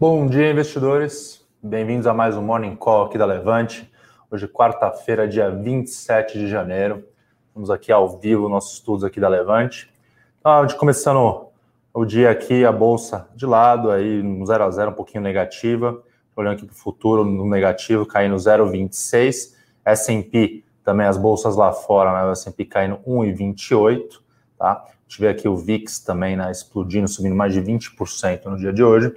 Bom dia, investidores. Bem-vindos a mais um Morning Call aqui da Levante. Hoje, quarta-feira, dia 27 de janeiro. Estamos aqui ao vivo, nossos estudos aqui da Levante. Então, a gente começando o dia aqui, a bolsa de lado, aí no 0 a 0 um pouquinho negativa. Olhando aqui para o futuro, no negativo, caindo 0,26. S&P, também as bolsas lá fora, né? O S&P caindo 1,28, tá? A gente vê aqui o VIX também, né? Explodindo, subindo mais de 20% no dia de hoje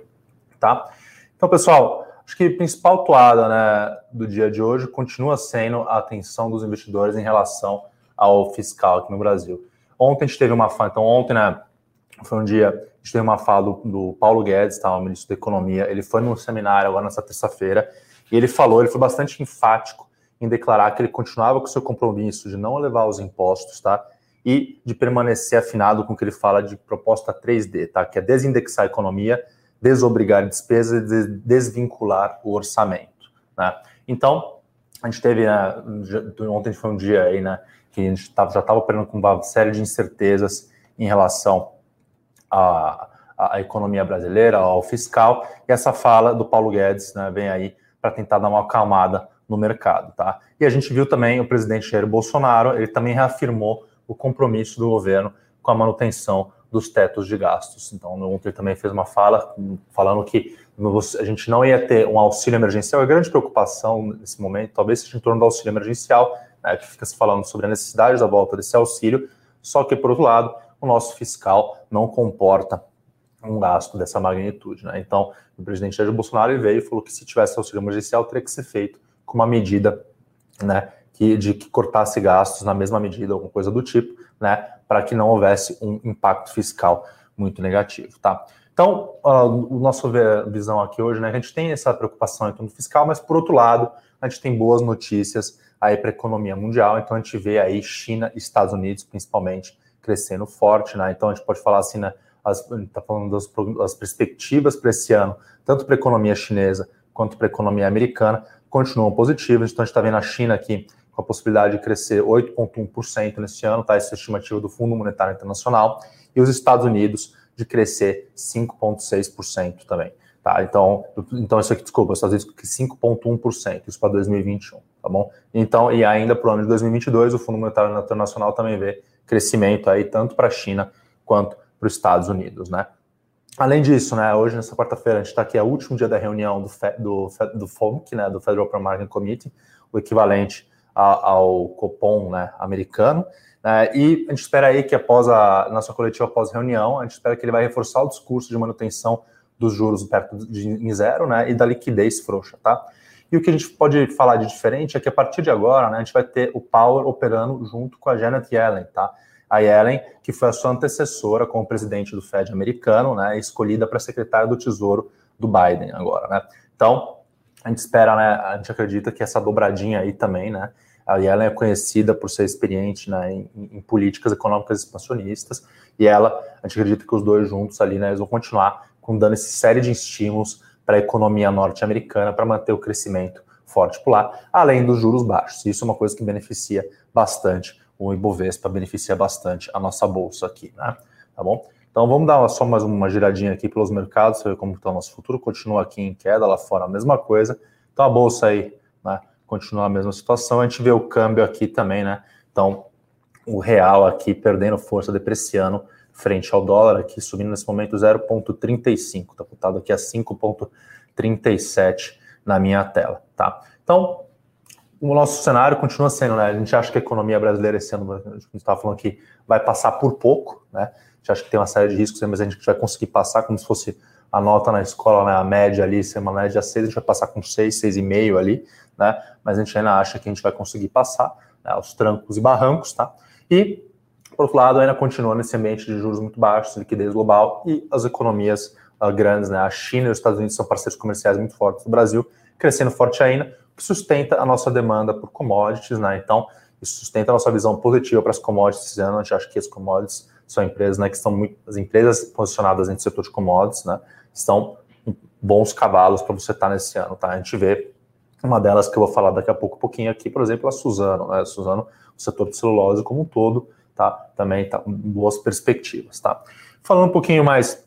tá? Então, pessoal, acho que a principal toada né, do dia de hoje continua sendo a atenção dos investidores em relação ao fiscal aqui no Brasil. Ontem a gente teve uma fala, então ontem, né, foi um dia, a gente teve uma fala do, do Paulo Guedes, tá, o ministro da Economia, ele foi num seminário agora nessa terça-feira, e ele falou, ele foi bastante enfático em declarar que ele continuava com o seu compromisso de não elevar os impostos, tá? E de permanecer afinado com o que ele fala de proposta 3D, tá? Que é desindexar a economia desobrigar despesas e desvincular o orçamento. Né? Então, a gente teve, né, ontem foi um dia aí, né, que a gente já estava operando com uma série de incertezas em relação à, à economia brasileira, ao fiscal, e essa fala do Paulo Guedes né, vem aí para tentar dar uma acalmada no mercado. Tá? E a gente viu também o presidente Jair Bolsonaro, ele também reafirmou o compromisso do governo com a manutenção dos tetos de gastos. Então, ontem também fez uma fala falando que a gente não ia ter um auxílio emergencial. A grande preocupação nesse momento talvez seja em torno do auxílio emergencial, né, que fica se falando sobre a necessidade da volta desse auxílio, só que, por outro lado, o nosso fiscal não comporta um gasto dessa magnitude. Né? Então, o presidente Jair Bolsonaro veio e falou que se tivesse auxílio emergencial, teria que ser feito com uma medida né, que, de que cortasse gastos na mesma medida, alguma coisa do tipo, né, para que não houvesse um impacto fiscal muito negativo, tá? Então, uh, o nosso visão aqui hoje, né, a gente tem essa preocupação em torno fiscal, mas por outro lado, a gente tem boas notícias aí para a economia mundial, então a gente vê aí China e Estados Unidos, principalmente, crescendo forte, né? Então a gente pode falar assim, né, está falando das, das perspectivas para esse ano, tanto para a economia chinesa quanto para a economia americana, continuam positivas. Então a gente está vendo a China aqui com a possibilidade de crescer 8,1% nesse ano, tá? Essa é a estimativa do Fundo Monetário Internacional, e os Estados Unidos de crescer 5,6% também. Tá, então, então isso aqui, desculpa, os Estados Unidos 5,1%, isso para 2021, tá bom? Então, e ainda para o ano de 2022, o Fundo Monetário Internacional também vê crescimento aí tanto para a China quanto para os Estados Unidos, né? Além disso, né, hoje, nessa quarta-feira, a gente está aqui, é o último dia da reunião do, do, do FOMC, né, do Federal Open Market Committee, o equivalente ao Copom né, americano. Né, e a gente espera aí que após a nossa coletiva após reunião, a gente espera que ele vai reforçar o discurso de manutenção dos juros perto de zero né, e da liquidez frouxa. Tá? E o que a gente pode falar de diferente é que a partir de agora né, a gente vai ter o Power operando junto com a Janet Yellen. Tá? A Yellen, que foi a sua antecessora como presidente do Fed americano, né, escolhida para secretária do Tesouro do Biden agora. Né? Então, a gente espera, né, a gente acredita que essa dobradinha aí também, né, a Yellen é conhecida por ser experiente né, em, em, políticas econômicas expansionistas, e ela, a gente acredita que os dois juntos ali, né, eles vão continuar com dando essa série de estímulos para a economia norte-americana para manter o crescimento forte por lá, além dos juros baixos. Isso é uma coisa que beneficia bastante o Ibovespa, beneficia bastante a nossa bolsa aqui, né? Tá bom? Então vamos dar só mais uma giradinha aqui pelos mercados, ver como está o nosso futuro. Continua aqui em queda, lá fora a mesma coisa. Então a bolsa aí, né, continua a mesma situação. A gente vê o câmbio aqui também, né? Então o real aqui perdendo força, depreciando frente ao dólar, aqui subindo nesse momento 0,35. Está cotado aqui a 5,37 na minha tela, tá? Então o nosso cenário continua sendo, né? A gente acha que a economia brasileira esse ano, a gente estava falando aqui, vai passar por pouco, né? Gente acha que tem uma série de riscos, mas a gente vai conseguir passar como se fosse a nota na escola, né, a média ali, ser uma média 6, a gente vai passar com 6, 6,5 ali, né? Mas a gente ainda acha que a gente vai conseguir passar né, os trancos e barrancos, tá? E, por outro lado, ainda continua nesse ambiente de juros muito baixos, liquidez global e as economias uh, grandes, né? A China e os Estados Unidos são parceiros comerciais muito fortes do Brasil, crescendo forte ainda, que sustenta a nossa demanda por commodities, né? Então, isso sustenta a nossa visão positiva para as commodities esse ano. A gente acha que as commodities são empresas né, que estão muito. As empresas posicionadas no setor de commodities, né? Estão bons cavalos para você estar tá nesse ano, tá? A gente vê uma delas que eu vou falar daqui a pouco, um pouquinho aqui, por exemplo, a Suzano, né? A Suzano, o setor de celulose como um todo, tá? Também tá com boas perspectivas, tá? Falando um pouquinho mais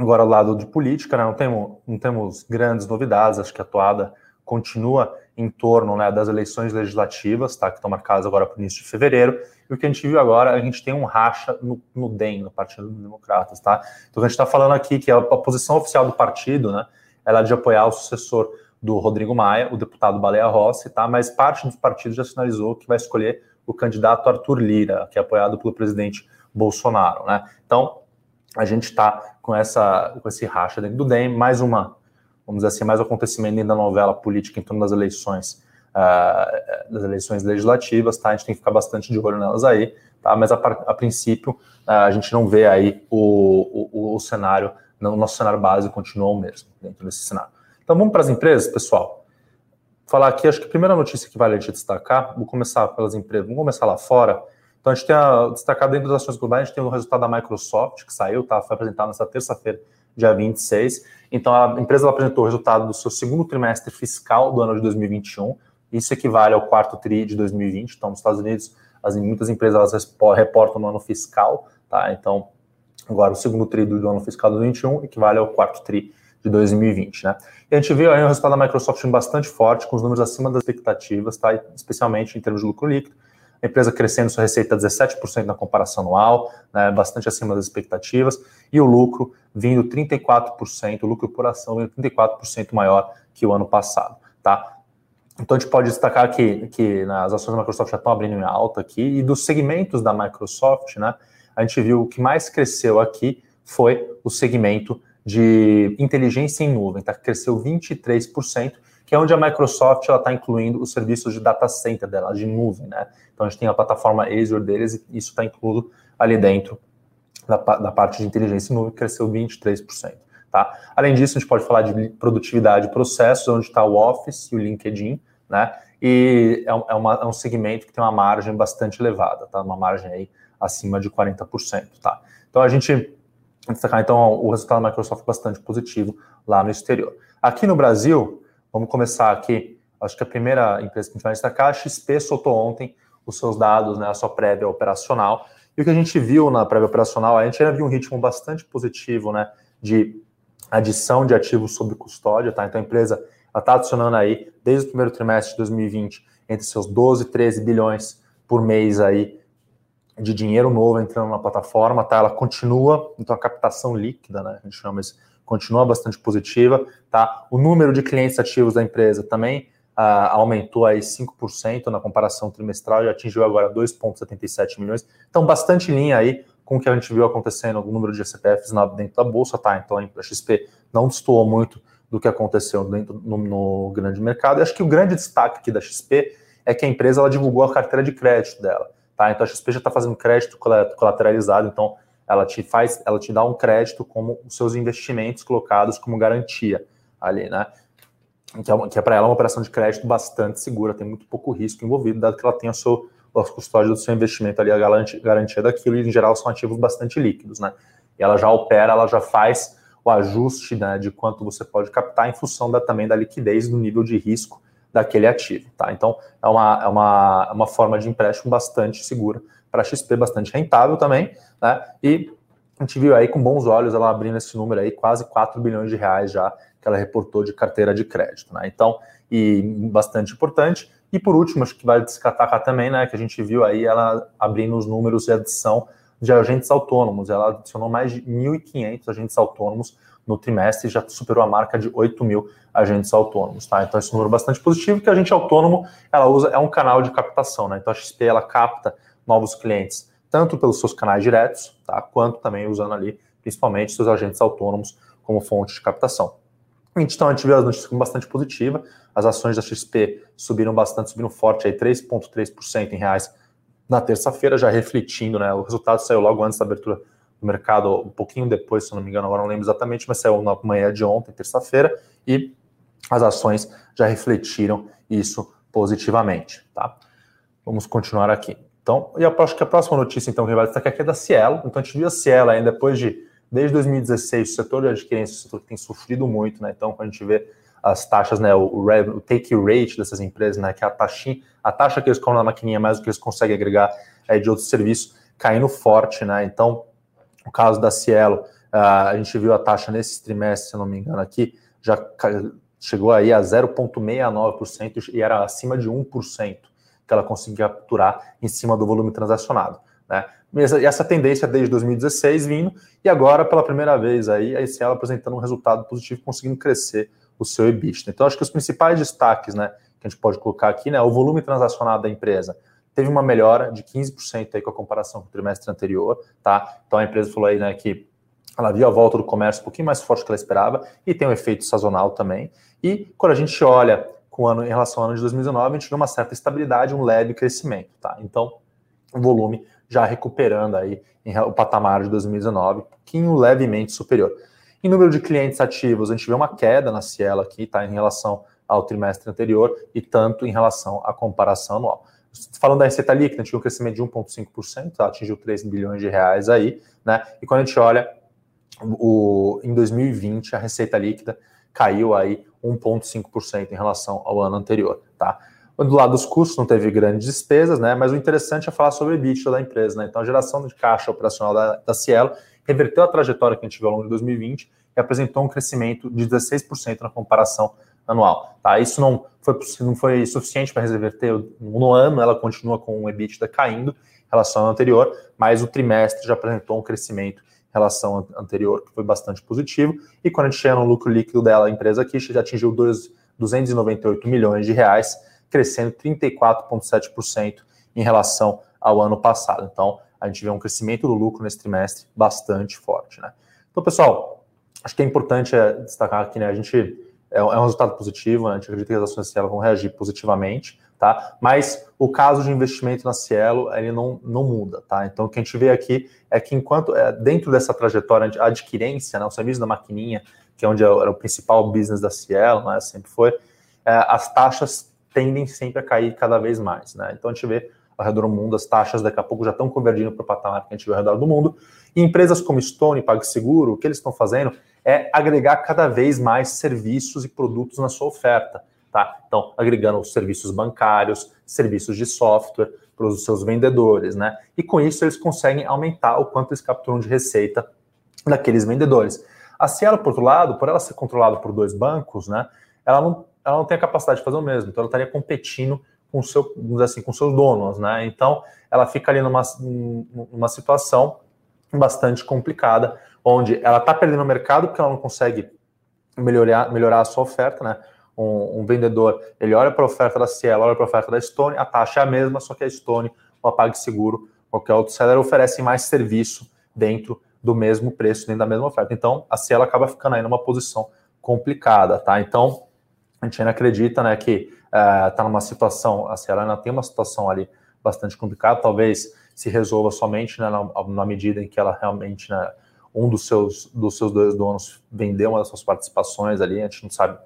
Agora, do lado de política, né, não, temos, não temos grandes novidades, acho que a toada continua em torno né, das eleições legislativas, tá, que estão marcadas agora para o início de fevereiro, e o que a gente viu agora, a gente tem um racha no, no DEM, no Partido dos Democratas, tá? Então, a gente está falando aqui que a, a, posição oficial do partido, né, ela é de apoiar o sucessor do Rodrigo Maia, o deputado Baleia Rossi, tá? Mas parte dos partidos já sinalizou que vai escolher o candidato Arthur Lira, que é apoiado pelo presidente Bolsonaro, né? Então, a gente está com, essa, com esse racha dentro do DEM, mais uma, vamos dizer assim, mais um acontecimento da novela política em torno das eleições, uh, das eleições legislativas, tá? A gente tem que ficar bastante de olho nelas aí, tá? Mas a, a princípio, uh, a gente não vê aí o, o, o cenário, o nosso cenário base continua o mesmo dentro desse cenário. Então vamos para as empresas, pessoal. Falar aqui, acho que a primeira notícia que vale a gente destacar, vou começar pelas empresas, vamos começar lá fora. Então, a gente tem a, destacado dentro das ações globais, a gente tem o resultado da Microsoft, que saiu, tá? foi apresentado nessa terça-feira, dia 26. Então, a empresa apresentou o resultado do seu segundo trimestre fiscal do ano de 2021. Isso equivale ao quarto TRI de 2020. Então, nos Estados Unidos, as, muitas empresas elas reportam no ano fiscal, tá? Então, agora o segundo TRI do ano fiscal de 2021 equivale ao quarto TRI de 2020, né? E a gente viu aí o resultado da Microsoft bastante forte, com os números acima das expectativas, tá? Especialmente em termos de lucro líquido a empresa crescendo sua receita 17% na comparação anual, né, bastante acima das expectativas, e o lucro vindo 34%, o lucro por ação vindo 34% maior que o ano passado, tá? Então a gente pode destacar que, que as ações da Microsoft já estão abrindo em alta aqui, e dos segmentos da Microsoft, né, a gente viu o que mais cresceu aqui foi o segmento de inteligência em nuvem, tá? cresceu 23%, que é onde a Microsoft está incluindo os serviços de data center dela, de nuvem, né? Então a gente tem a plataforma Azure deles e isso está incluído ali dentro da, da, parte de inteligência em nuvem, que cresceu 23%. Tá? Além disso, a gente pode falar de produtividade de processos, onde está o Office e o LinkedIn, né? E é, é, uma, é, um segmento que tem uma margem bastante elevada, tá? Uma margem aí acima de 40%, tá? Então a gente destacar então o resultado da Microsoft bastante positivo lá no exterior. Aqui no Brasil, Vamos começar aqui. Acho que a primeira empresa que a gente vai destacar, a XP soltou ontem os seus dados, né, a sua prévia operacional. E o que a gente viu na prévia operacional, a gente ainda viu um ritmo bastante positivo, né, de adição de ativos sob custódia, tá? Então a empresa está adicionando aí, desde o primeiro trimestre de 2020, entre seus 12 e 13 bilhões por mês aí de dinheiro novo entrando na plataforma, tá? Ela continua, então a captação líquida, né? A gente chama isso continua bastante positiva, tá? O número de clientes ativos da empresa também uh, aumentou aí 5% na comparação trimestral e atingiu agora 2,77 milhões. Então, bastante linha aí com o que a gente viu acontecendo, o número de CPFs dentro da bolsa, tá? Então, a XP não destoou muito do que aconteceu dentro no, no, grande mercado. E acho que o grande destaque aqui da XP é que a empresa ela divulgou a carteira de crédito dela, tá? Então, a XP já está fazendo crédito colateralizado, então ela te faz, ela te dá um crédito como os seus investimentos colocados como garantia ali, né? Que é, para ela uma operação de crédito bastante segura, tem muito pouco risco envolvido, dado que ela tem a sua custódia do seu investimento ali, a garantia, garantia daquilo, e em geral são ativos bastante líquidos, né? E ela já opera, ela já faz o ajuste né, de quanto você pode captar em função da, também da liquidez do nível de risco daquele ativo, tá? Então, é uma, é uma, é uma forma de empréstimo bastante segura para XP, bastante rentável também, né? E a gente viu aí com bons olhos ela abrindo esse número aí, quase 4 bilhões de reais já que ela reportou de carteira de crédito, né? Então, e bastante importante. E por último, acho que vale destacar também, né, que a gente viu aí ela abrindo os números de adição de agentes autônomos. Ela adicionou mais de 1.500 agentes autônomos no trimestre e já superou a marca de 8 mil agentes autônomos, tá? Então, esse número é bastante positivo, que a agente autônomo, ela usa, é um canal de captação, né? Então, a XP, ela capta novos clientes, tanto pelos seus canais diretos, tá, quanto também usando ali, principalmente, seus agentes autônomos como fonte de captação. Então, a gente viu as notícias bastante positiva, as ações da XP subiram bastante, subiram forte, aí 3,3% em reais na terça-feira, já refletindo, né, o resultado saiu logo antes da abertura do mercado, um pouquinho depois, se não me engano, agora não lembro exatamente, mas saiu na manhã de ontem, terça-feira, e as ações já refletiram isso positivamente, tá? Vamos continuar aqui. Então, e eu acho que a próxima notícia, então, que vai destacar aqui é da Cielo. Então, a gente viu a Cielo ainda depois de, desde 2016, o setor de adquirência, o setor que tem sofrido muito, né? Então, quando a gente vê as taxas, né, o, o take rate dessas empresas, né, que é a a taxa que eles compram na maquininha mais do que eles conseguem agregar é, de outros serviços, caindo forte, né? Então, o caso da Cielo Uh, a gente viu a taxa nesse trimestre, se não me engano, aqui, já chegou aí a 0,69% e era acima de 1% que ela conseguia capturar em cima do volume transacionado. Né? E essa tendência desde 2016 vindo, e agora, pela primeira vez, aí, a ICL apresentando um resultado positivo, conseguindo crescer o seu EBITDA. Então, acho que os principais destaques né, que a gente pode colocar aqui, né, o volume transacionado da empresa teve uma melhora de 15% aí com a comparação com o trimestre anterior, tá? Então a empresa falou aí, né, que ela viu a volta do comércio um pouquinho mais forte que ela esperava e tem um efeito sazonal também. E quando a gente olha o ano em relação ao ano de 2019, a gente vê uma certa estabilidade, um leve crescimento, tá? Então, o volume já recuperando aí o patamar de 2019, um pouquinho levemente superior. Em número de clientes ativos, a gente vê uma queda na Cielo aqui, tá? Em relação ao trimestre anterior e tanto em relação à comparação anual. Falando da receita líquida, a gente viu um crescimento de 1,5%, tá? atingiu 3 bilhões de reais aí, né? E quando a gente olha o, em 2020, a receita líquida caiu aí 1,5% em relação ao ano anterior, tá? Do lado dos custos não teve grandes despesas, né? Mas o interessante é falar sobre o EBITDA da empresa, né? Então a geração de caixa operacional da, da Cielo reverteu a trajetória que a gente viu ao longo de 2020 e apresentou um crescimento de 16% na comparação anual. Tá? Isso não foi, não foi suficiente para reverter no ano, ela continua com o EBITDA caindo em relação ao anterior, mas o trimestre já apresentou um crescimento relação anterior, que foi bastante positivo, e quando a gente chega no lucro líquido dela, a empresa aqui já atingiu 298 milhões de reais, crescendo 34,7% em relação ao ano passado. Então, a gente vê um crescimento do lucro nesse trimestre bastante forte. Né? Então, pessoal, acho que é importante é, destacar aqui, né, a gente é, é um resultado positivo, né? a gente acredita que as ações Cielo vão reagir positivamente, tá? Mas o caso de investimento na Cielo, ele não, não muda, tá? Então, o que a gente vê aqui é que enquanto, é, dentro dessa trajetória de adquirência, né, o serviço da maquininha, que é onde era o principal business da Cielo, né, sempre foi, é, as taxas tendem sempre a cair cada vez mais, né? Então, a gente vê ao redor do mundo, as taxas daqui a pouco já estão convergindo para o patamar que a gente vê ao redor do mundo, e empresas como Stone PagSeguro, o que eles estão fazendo é agregar cada vez mais serviços e produtos na sua oferta. Tá? Então, agregando serviços bancários, serviços de software para os seus vendedores, né? E com isso eles conseguem aumentar o quanto eles capturam de receita daqueles vendedores. A Cielo, por outro lado, por ela ser controlada por dois bancos, né? Ela não, ela não tem a capacidade de fazer o mesmo, então ela estaria competindo com seu, assim, com seus donos, né? Então ela fica ali numa, numa situação bastante complicada, onde ela está perdendo o mercado porque ela não consegue melhorar, melhorar a sua oferta, né? Um, um vendedor, ele olha para a oferta da Cielo, olha para a oferta da Stone, a taxa é a mesma, só que a Stone, o PagSeguro, qualquer outro seller oferece mais serviço dentro do mesmo preço, dentro da mesma oferta. Então, a Cielo acaba ficando aí numa posição complicada, tá? Então, a gente ainda acredita, né, que está uh, numa situação, a Cielo ainda tem uma situação ali bastante complicada, talvez se resolva somente né, na, na, medida em que ela realmente né, um dos seus, dos seus dois donos vendeu uma das suas participações ali, a gente não sabe,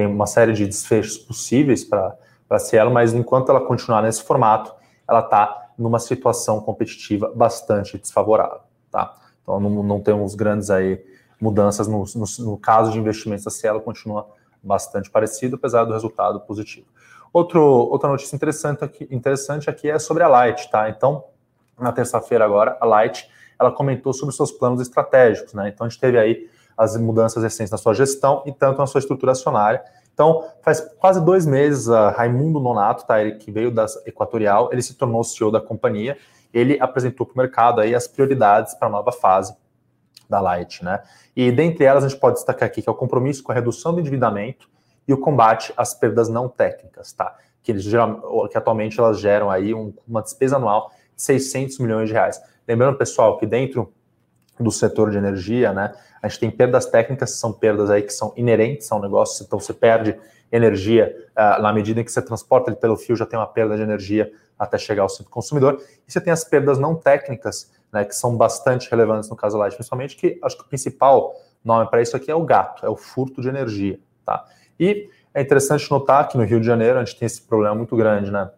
tem uma série de desfechos possíveis para a Cielo, mas enquanto ela continuar nesse formato, ela está numa situação competitiva bastante desfavorável, tá? Então não, não temos grandes aí mudanças no, no, no caso de investimentos da Cielo, continua bastante parecido, apesar do resultado positivo. Outro, outra notícia interessante aqui, interessante aqui é sobre a Light, tá? Então, na terça-feira agora, a Light ela comentou sobre seus planos estratégicos, né? Então a gente teve aí as mudanças recentes na sua gestão e tanto na sua estrutura acionária. Então, faz quase dois meses, Raimundo Nonato, tá, ele que veio da Equatorial, ele se tornou CEO da companhia. Ele apresentou para o mercado aí as prioridades para a nova fase da Light, né? E dentre elas a gente pode destacar aqui que é o compromisso com a redução do endividamento e o combate às perdas não técnicas, tá? Que, eles que atualmente elas geram aí um, uma despesa anual de 600 milhões de reais. Lembrando, pessoal, que dentro do setor de energia, né, a gente tem perdas técnicas, são perdas aí que são inerentes ao negócio, então você perde energia uh, na medida em que você transporta ele pelo fio, já tem uma perda de energia até chegar ao centro consumidor, e você tem as perdas não técnicas, né, que são bastante relevantes no caso da Light, principalmente, que acho que o principal nome para isso aqui é o gato, é o furto de energia, tá? E é interessante notar que no Rio de Janeiro a gente tem esse problema muito grande, né,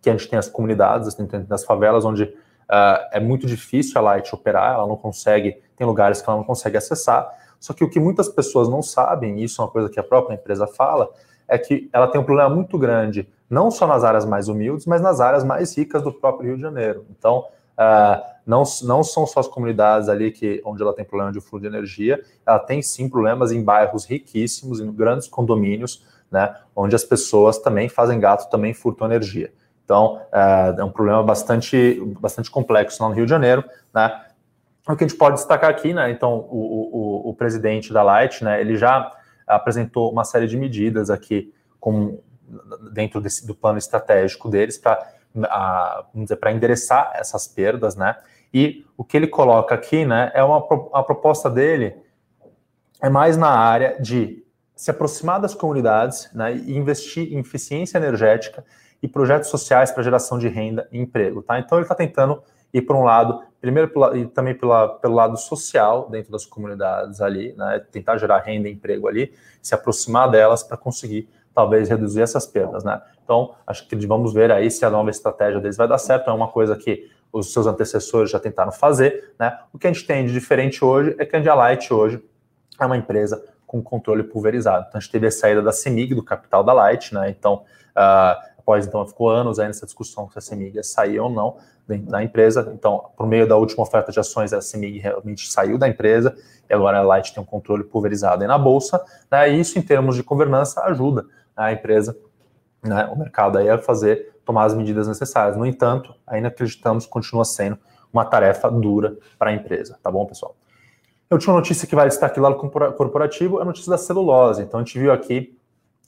que a gente tem as comunidades, assim, as favelas, onde Uh, é muito difícil a Light operar, ela não consegue, tem lugares que ela não consegue acessar. Só que o que muitas pessoas não sabem, e isso é uma coisa que a própria empresa fala, é que ela tem um problema muito grande, não só nas áreas mais humildes, mas nas áreas mais ricas do próprio Rio de Janeiro. Então, uh, não, não são só as comunidades ali que onde ela tem problema de fluxo de energia, ela tem sim problemas em bairros riquíssimos, em grandes condomínios, né, onde as pessoas também fazem gato, também furtam energia. Então, é, é um problema bastante, bastante complexo lá no Rio de Janeiro, né? O que a gente pode destacar aqui, né? Então, o, o, o presidente da Light, né, ele já apresentou uma série de medidas aqui com, dentro desse, do plano estratégico deles para endereçar essas perdas, né? E o que ele coloca aqui, né, é uma a proposta dele é mais na área de se aproximar das comunidades, né, e investir em eficiência energética e projetos sociais para geração de renda e emprego, tá? Então ele está tentando ir por um lado, primeiro e também pela, pelo lado social dentro das comunidades ali, né, tentar gerar renda e emprego ali, se aproximar delas para conseguir talvez reduzir essas perdas, né? Então, acho que vamos ver aí se a nova estratégia deles vai dar certo. É uma coisa que os seus antecessores já tentaram fazer, né? O que a gente tem de diferente hoje é que a Light hoje é uma empresa com controle pulverizado. Então, a gente teve a saída da CEMIG, do capital da Light, né? Então, uh, após, então, ficou anos aí nessa discussão se a CEMIG ia sair ou não da empresa. Então, por meio da última oferta de ações, a CEMIG realmente saiu da empresa e agora a Light tem um controle pulverizado aí na bolsa, né? E isso, em termos de governança, ajuda a empresa né, o mercado aí a fazer, tomar as medidas necessárias. No entanto, ainda acreditamos que continua sendo uma tarefa dura para a empresa, tá bom, pessoal? A última notícia que vai destaque lá no corporativo é a notícia da celulose. Então, a gente viu aqui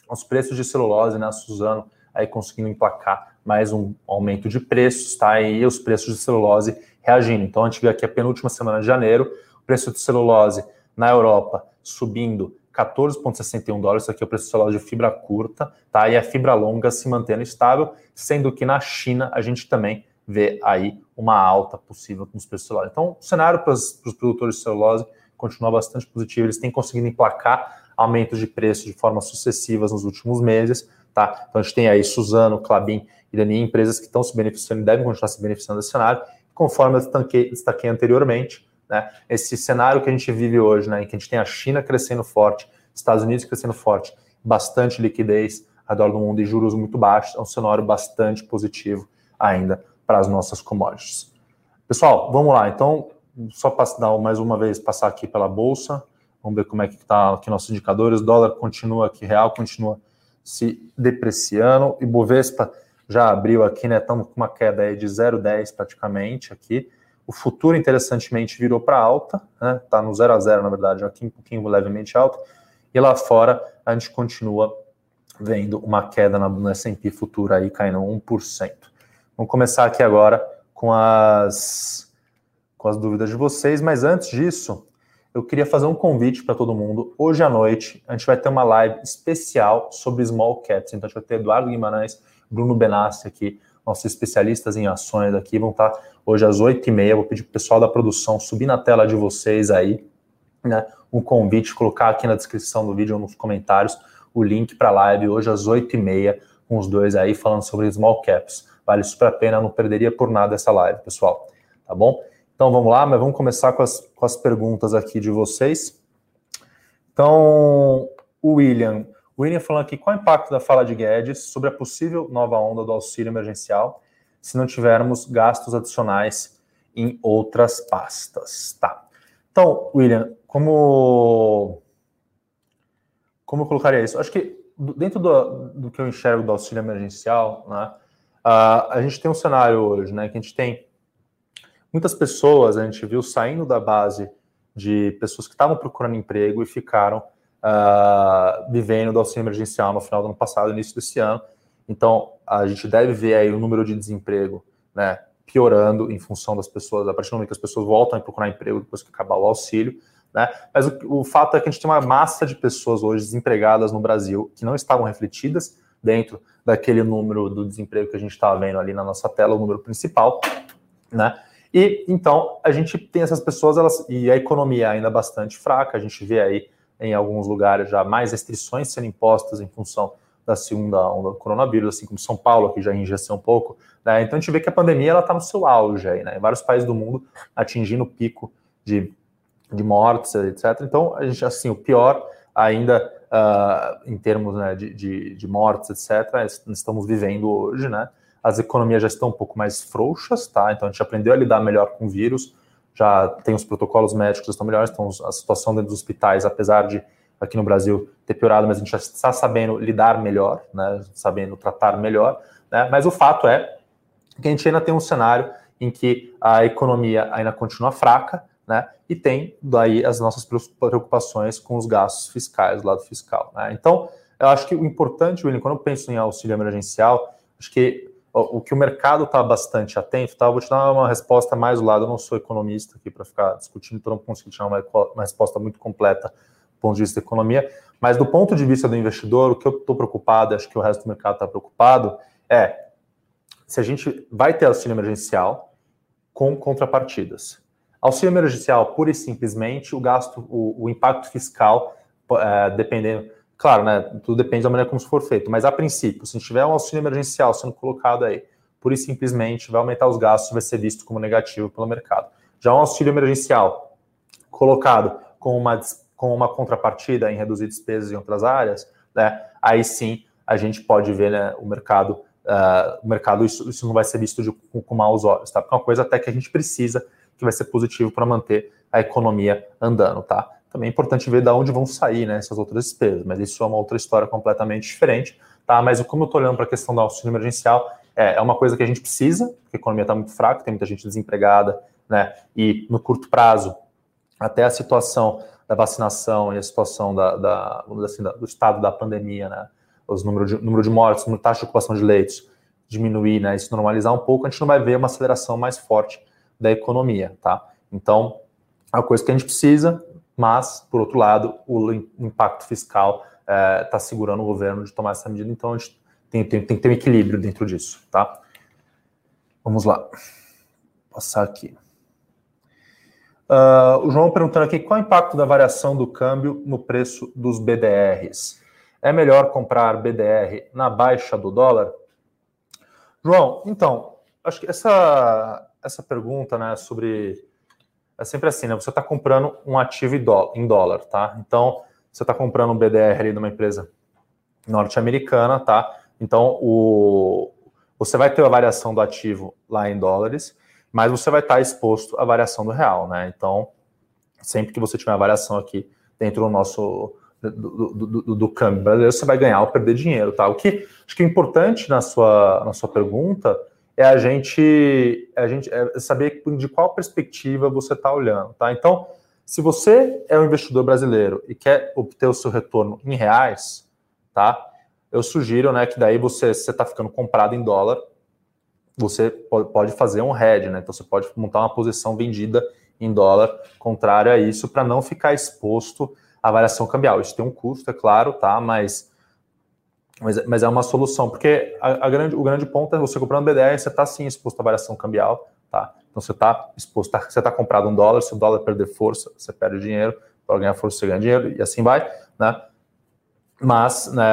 os preços de celulose, né, Suzano aí conseguindo emplacar mais um aumento de preços, tá? E os preços de celulose reagindo. Então, a gente viu aqui a penúltima semana de janeiro, o preço de celulose na Europa subindo 14,61 dólares. Isso aqui é o preço celular de fibra curta, tá? E a fibra longa se mantendo estável, sendo que na China a gente também vê aí uma alta possível nos preços celulares. Então, o cenário para os produtores de celulose continua bastante positivo. Eles têm conseguido emplacar aumentos de preço de formas sucessivas nos últimos meses, tá? Então, a gente tem aí Suzano, Clabin e Dani, empresas que estão se beneficiando e devem continuar se beneficiando desse cenário. Conforme eu destaquei anteriormente, né? Esse cenário que a gente vive hoje, né, em que a gente tem a China crescendo forte, Estados Unidos crescendo forte, bastante liquidez ao redor do mundo e juros muito baixos, é um cenário bastante positivo ainda para as nossas commodities. Pessoal, vamos lá. Então, só para dar mais uma vez passar aqui pela bolsa, vamos ver como é que está aqui nossos indicadores. O dólar continua aqui, real continua se depreciando. E Bovespa já abriu aqui, né? Estamos com uma queda aí de 0,10 praticamente aqui. O futuro, interessantemente, virou para alta, né? Está no 0 a 0 na verdade, aqui um pouquinho levemente alto. E lá fora, a gente continua vendo uma queda no S&P futuro aí, caindo 1%. Vamos começar aqui agora com as, com as dúvidas de vocês, mas antes disso, eu queria fazer um convite para todo mundo. Hoje à noite, a gente vai ter uma live especial sobre small caps. Então, a gente vai ter Eduardo Guimarães, Bruno Benassi aqui, nossos especialistas em ações aqui, vão estar hoje às 8h30. Vou pedir para o pessoal da produção subir na tela de vocês aí, né? Um convite, colocar aqui na descrição do vídeo ou nos comentários o link para a live hoje às 8h30, com os dois aí falando sobre small caps. Vale super a pena, não perderia por nada essa live, pessoal. Tá bom? Então vamos lá, mas vamos começar com as, com as perguntas aqui de vocês. Então, o William. O William falando aqui qual é o impacto da fala de Guedes sobre a possível nova onda do auxílio emergencial se não tivermos gastos adicionais em outras pastas. Tá. Então, William, como como eu colocaria isso? Acho que dentro do, do que eu enxergo do auxílio emergencial, né, uh, a gente tem um cenário hoje, né, que a gente tem muitas pessoas, a gente viu saindo da base de pessoas que estavam procurando emprego e ficaram uh, vivendo do auxílio emergencial no final do ano passado, início desse ano, então, a gente deve ver aí o número de desemprego né, piorando em função das pessoas, a partir do momento que as pessoas voltam a procurar emprego depois que acabar o auxílio. Né? Mas o, o fato é que a gente tem uma massa de pessoas hoje desempregadas no Brasil que não estavam refletidas dentro daquele número do desemprego que a gente estava vendo ali na nossa tela, o número principal, né? E então a gente tem essas pessoas, elas e a economia ainda bastante fraca, a gente vê aí em alguns lugares já mais restrições sendo impostas em função da segunda onda do coronavírus, assim como São Paulo, que já enrijeceu um pouco. Né? Então a gente vê que a pandemia está no seu auge aí, né? Vários países do mundo atingindo o pico de, de mortes, etc. Então, a gente, assim, o pior ainda uh, em termos né, de, de, de, mortes, etc., estamos vivendo hoje, né? As economias já estão um pouco mais frouxas, tá? Então a gente aprendeu a lidar melhor com o vírus, já tem os protocolos médicos estão melhores, então a situação dentro dos hospitais, apesar de aqui no Brasil ter piorado, mas a gente já está sabendo lidar melhor, né? Sabendo tratar melhor, né? Mas o fato é que a gente ainda tem um cenário em que a economia ainda continua fraca, né? E tem daí as nossas preocupações com os gastos fiscais, o lado fiscal. Né? Então, eu acho que o importante, William, quando eu penso em auxílio emergencial, acho que o, que o mercado está bastante atento, tá? Eu vou te dar uma resposta mais do lado, eu não sou economista aqui para ficar discutindo, então não consigo te dar uma, uma resposta muito completa do ponto de vista da economia, mas do ponto de vista do investidor, o que eu estou preocupado, acho que o resto do mercado está preocupado, é se a gente vai ter auxílio emergencial com contrapartidas. Auxílio emergencial, pura e simplesmente, o gasto, o, o impacto fiscal, é, dependendo. Claro, né? Tudo depende da maneira como isso for feito, mas a princípio, se tiver um auxílio emergencial sendo colocado aí, pura e simplesmente vai aumentar os gastos vai ser visto como negativo pelo mercado. Já um auxílio emergencial colocado com uma, com uma contrapartida em reduzir despesas em outras áreas, né? Aí sim a gente pode ver né, o mercado, uh, o mercado isso, isso não vai ser visto de, com, com maus olhos, tá? Porque é uma coisa até que a gente precisa que vai ser positivo para manter a economia andando, tá? Também é importante ver de onde vão sair né, essas outras despesas, mas isso é uma outra história completamente diferente, tá? Mas como eu estou olhando para a questão do auxílio emergencial, é, é uma coisa que a gente precisa, porque a economia está muito fraca, tem muita gente desempregada, né? E no curto prazo, até a situação da vacinação e a situação da, da, assim, do estado da pandemia, né? Os número de, número de mortes, número de taxa de ocupação de leitos diminuir, né? Isso normalizar um pouco, a gente não vai ver uma aceleração mais forte da economia, tá? Então, é uma coisa que a gente precisa, mas, por outro lado, o impacto fiscal está é, segurando o governo de tomar essa medida, então a gente tem, tem, tem que ter um equilíbrio dentro disso, tá? Vamos lá. Vou passar aqui. Uh, o João perguntando aqui qual é o impacto da variação do câmbio no preço dos BDRs. É melhor comprar BDR na baixa do dólar? João, então, acho que essa, essa pergunta, né, sobre é sempre assim, né? Você está comprando um ativo em dólar, tá? Então, você está comprando um BDR ali de uma empresa norte-americana, tá? Então, o, você vai ter a variação do ativo lá em dólares, mas você vai estar exposto à variação do real, né? Então, sempre que você tiver a variação aqui dentro do nosso do, do, do, do câmbio brasileiro, você vai ganhar ou perder dinheiro, tá? O que acho que é importante na sua, na sua pergunta é a gente, a gente é saber de qual perspectiva você está olhando, tá? Então, se você é um investidor brasileiro e quer obter o seu retorno em reais, tá? Eu sugiro, né, que daí você está ficando comprado em dólar, você pode fazer um hedge, né? Então você pode montar uma posição vendida em dólar contrário a isso para não ficar exposto à variação cambial. Isso tem um custo, é claro, tá? Mas mas, mas é uma solução, porque a, a grande, o grande ponto é você comprando BDR, você está sim exposto à variação cambial, tá? Então você está exposto, tá, você está comprado um dólar, se o dólar perder força, você perde dinheiro, para ganhar força, você ganha dinheiro, e assim vai, né? Mas, né,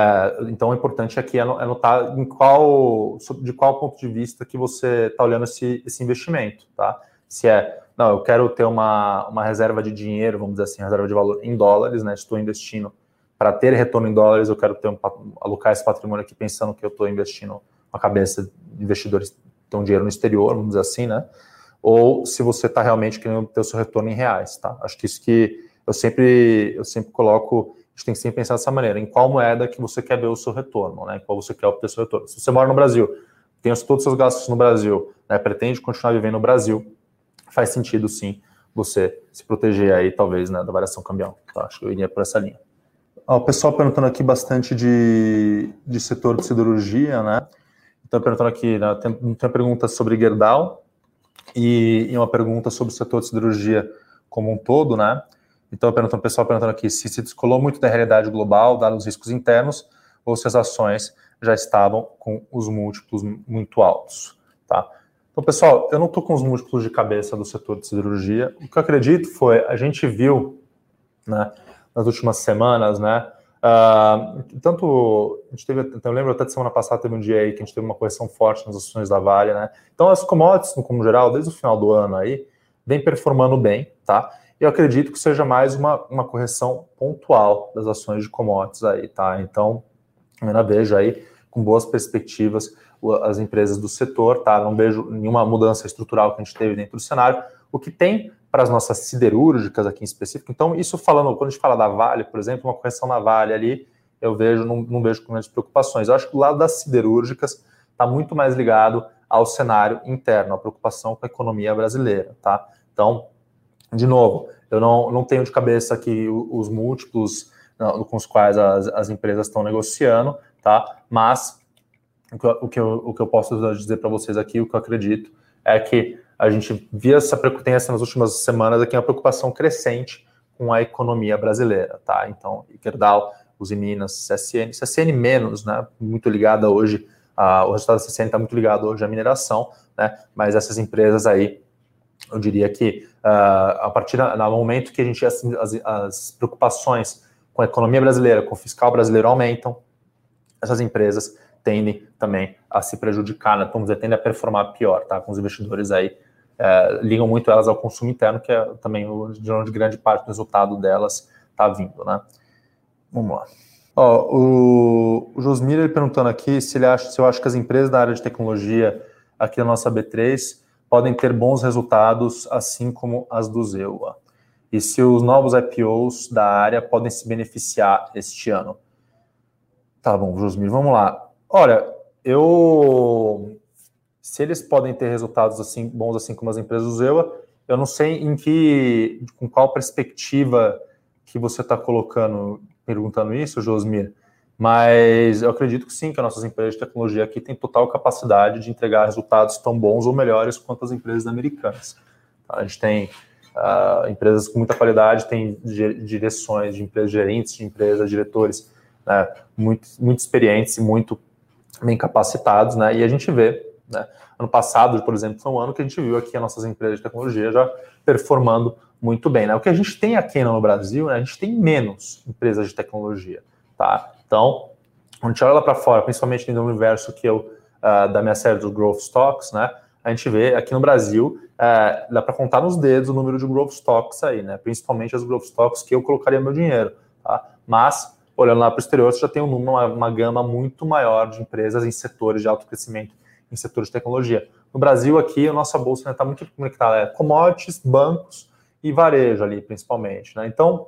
então o importante aqui é, é notar em qual, de qual ponto de vista que você está olhando esse, esse investimento, tá? Se é, não, eu quero ter uma, uma reserva de dinheiro, vamos dizer assim, reserva de valor em dólares, né? Estou investindo para ter retorno em dólares, eu quero ter um, alocar esse patrimônio aqui pensando que eu estou investindo a cabeça de investidores que estão dinheiro no exterior, vamos dizer assim, né? Ou se você está realmente querendo ter o seu retorno em reais, tá? Acho que isso que eu sempre, eu sempre coloco, a gente tem que sempre pensar dessa maneira, em qual moeda que você quer ver o seu retorno, né? Em qual você quer obter o seu retorno. Se você mora no Brasil, tem todos os seus gastos no Brasil, né? Pretende continuar vivendo no Brasil, faz sentido sim você se proteger aí, talvez, né, da variação cambial. Tá? Acho que eu iria por essa linha. Ah, o pessoal perguntando aqui bastante de, de setor de cirurgia, né? Então, perguntando aqui, né, tem, tem uma pergunta sobre Gerdau e, e, uma pergunta sobre o setor de cirurgia como um todo, né? Então, perguntando, o pessoal perguntando aqui se se descolou muito da realidade global, dados os riscos internos, ou se as ações já estavam com os múltiplos muito altos, tá? Então, pessoal, eu não estou com os múltiplos de cabeça do setor de cirurgia. O que eu acredito foi, a gente viu, né, nas últimas semanas, né? Uh, tanto a gente teve, eu lembro até de semana passada teve um dia aí que a gente teve uma correção forte nas ações da Vale, né? Então as commodities, no como geral, desde o final do ano aí, vem performando bem, tá? Eu acredito que seja mais uma, uma correção pontual das ações de commodities aí, tá? Então, eu ainda vejo aí com boas perspectivas as empresas do setor, tá? Não vejo nenhuma mudança estrutural que a gente teve dentro do cenário. O que tem para as nossas siderúrgicas aqui em específico, então, isso falando, quando a gente fala da Vale, por exemplo, uma correção na Vale ali, eu vejo, não, não vejo com grandes preocupações. Eu acho que o lado das siderúrgicas está muito mais ligado ao cenário interno, a preocupação com a economia brasileira, tá? Então, de novo, eu não, não tenho de cabeça aqui os múltiplos com os quais as, as empresas estão negociando, tá? Mas o que eu, o que eu posso dizer para vocês aqui, o que eu acredito, é que a gente via essa tem essa nas últimas semanas aqui uma preocupação crescente com a economia brasileira, tá? Então, Ikerdal, Uzi Minas, CSN, CSN menos, né? Muito ligada hoje, a, o resultado da CSN está muito ligado hoje à mineração, né? Mas essas empresas aí, eu diria que uh, a partir do momento que a gente as, as preocupações com a economia brasileira, com o fiscal brasileiro aumentam, essas empresas tendem também a se prejudicar, né? vamos dizer, tendem a performar pior, tá? Com os investidores aí é, ligam muito elas ao consumo interno, que é também de onde grande parte do resultado delas está vindo, né? Vamos lá. Ó, o, o Josmir ele perguntando aqui se ele acha, se eu acho que as empresas da área de tecnologia aqui na nossa B3 podem ter bons resultados, assim como as do Zewa. E se os novos IPOs da área podem se beneficiar este ano. Tá bom, Josmir, vamos lá. Olha, eu se eles podem ter resultados assim bons assim como as empresas do Zewa, eu não sei em que com qual perspectiva que você está colocando, perguntando isso, Josmir, mas eu acredito que sim, que as nossas empresas de tecnologia aqui têm total capacidade de entregar resultados tão bons ou melhores quanto as empresas americanas. A gente tem uh, empresas com muita qualidade, tem direções de empresas, gerentes de empresas, diretores né, muito, muito experientes e muito bem capacitados, né? E a gente vê, né? Ano passado, por exemplo, foi um ano que a gente viu aqui as nossas empresas de tecnologia já performando muito bem, né? O que a gente tem aqui no Brasil, né, a gente tem menos empresas de tecnologia, tá? Então, quando a gente olha lá para fora, principalmente no universo que eu uh, da minha série dos growth stocks, né? A gente vê aqui no Brasil, uh, dá para contar nos dedos o número de growth stocks aí, né? Principalmente as growth stocks que eu colocaria meu dinheiro, tá? Mas olhando lá para o exterior, você já tem um número, uma, uma gama muito maior de empresas em setores de alto crescimento, em setores de tecnologia. No Brasil, aqui, a nossa bolsa está muito conectada é commodities, bancos e varejo ali, principalmente. Né? Então,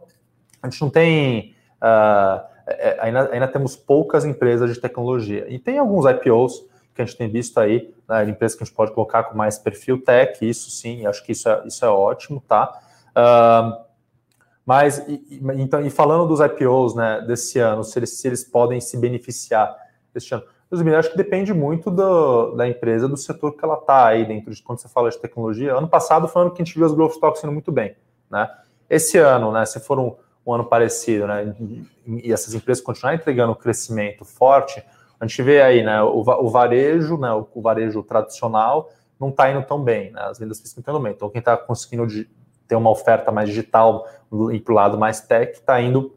a gente não tem. Uh, ainda, ainda temos poucas empresas de tecnologia. E tem alguns IPOs que a gente tem visto aí, né, empresas que a gente pode colocar com mais perfil tech, isso sim, acho que isso é, isso é ótimo, tá? Uh, mas, e, então, e falando dos IPOs né, desse ano, se eles, se eles podem se beneficiar deste ano, eu acho que depende muito do, da empresa, do setor que ela está aí dentro de quando você fala de tecnologia. Ano passado foi um ano que a gente viu as growth stocks indo muito bem. Né? Esse ano, né, se for um, um ano parecido, né, e essas empresas continuarem entregando crescimento forte, a gente vê aí né, o, o varejo, né, o, o varejo tradicional, não está indo tão bem, né? As vendas estão indo bem. Então, quem está conseguindo ter uma oferta mais digital e para o lado mais tech, está indo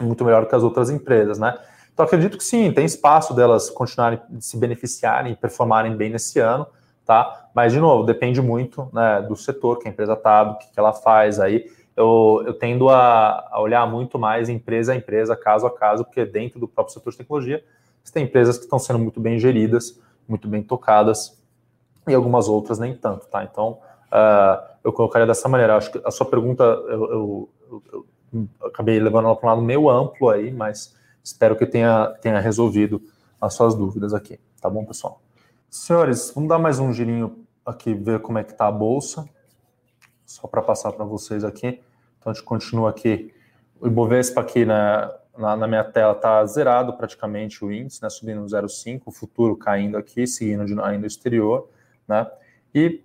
muito melhor que as outras empresas, né? Então acredito que sim, tem espaço delas continuarem se beneficiarem e performarem bem nesse ano, tá? Mas de novo, depende muito né, do setor que a empresa está, do que, ela faz aí. Eu, eu tendo a, a, olhar muito mais empresa a empresa, caso a caso, porque dentro do próprio setor de tecnologia, você tem empresas que estão sendo muito bem geridas, muito bem tocadas, e algumas outras nem tanto, tá? Então, uh, eu colocaria dessa maneira. Acho que a sua pergunta eu, eu, eu acabei levando ela para um lado meio amplo aí, mas espero que tenha, tenha resolvido as suas dúvidas aqui. Tá bom, pessoal? Senhores, vamos dar mais um girinho aqui, ver como é que está a bolsa, só para passar para vocês aqui. Então a gente continua aqui. O Ibovespa aqui na, na, na minha tela está zerado praticamente o índice, né, subindo 0,5, o futuro caindo aqui, seguindo de, ainda o exterior, né? E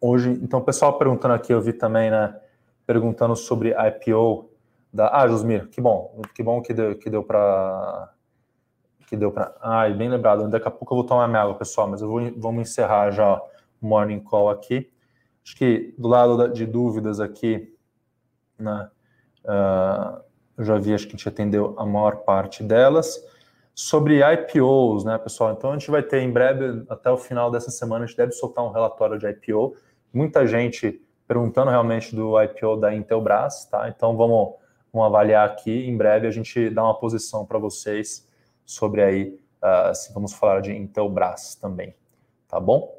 hoje, então o pessoal perguntando aqui, eu vi também, né, perguntando sobre IPO da Ah, Josmir, que bom, que bom que deu que deu para que deu para Ai, bem lembrado, daqui a pouco eu vou tomar minha água, pessoal, mas eu vou vamos encerrar já o morning call aqui. Acho que do lado de dúvidas aqui, né, uh, eu já vi, acho que a gente atendeu a maior parte delas. Sobre IPOs, né, pessoal? Então a gente vai ter em breve, até o final dessa semana, a gente deve soltar um relatório de IPO. Muita gente perguntando realmente do IPO da Intelbras, tá? Então vamos, vamos avaliar aqui. Em breve a gente dá uma posição para vocês sobre aí assim, vamos falar de Intelbras também, tá bom?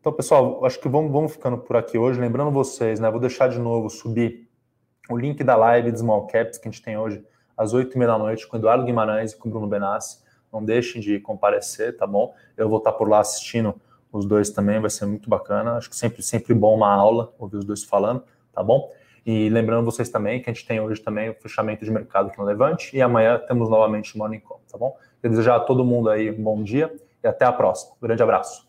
Então, pessoal, acho que vamos, vamos ficando por aqui hoje. Lembrando vocês, né? Vou deixar de novo subir o link da live de Small Caps que a gente tem hoje às 8h30 da noite com Eduardo Guimarães e com Bruno Benassi. Não deixem de comparecer, tá bom? Eu vou estar por lá assistindo os dois também, vai ser muito bacana. Acho que sempre, sempre bom uma aula, ouvir os dois falando, tá bom? E lembrando vocês também que a gente tem hoje também o fechamento de mercado aqui no Levante e amanhã temos novamente o Morning Call, tá bom? Quero desejar a todo mundo aí um bom dia e até a próxima. Um grande abraço.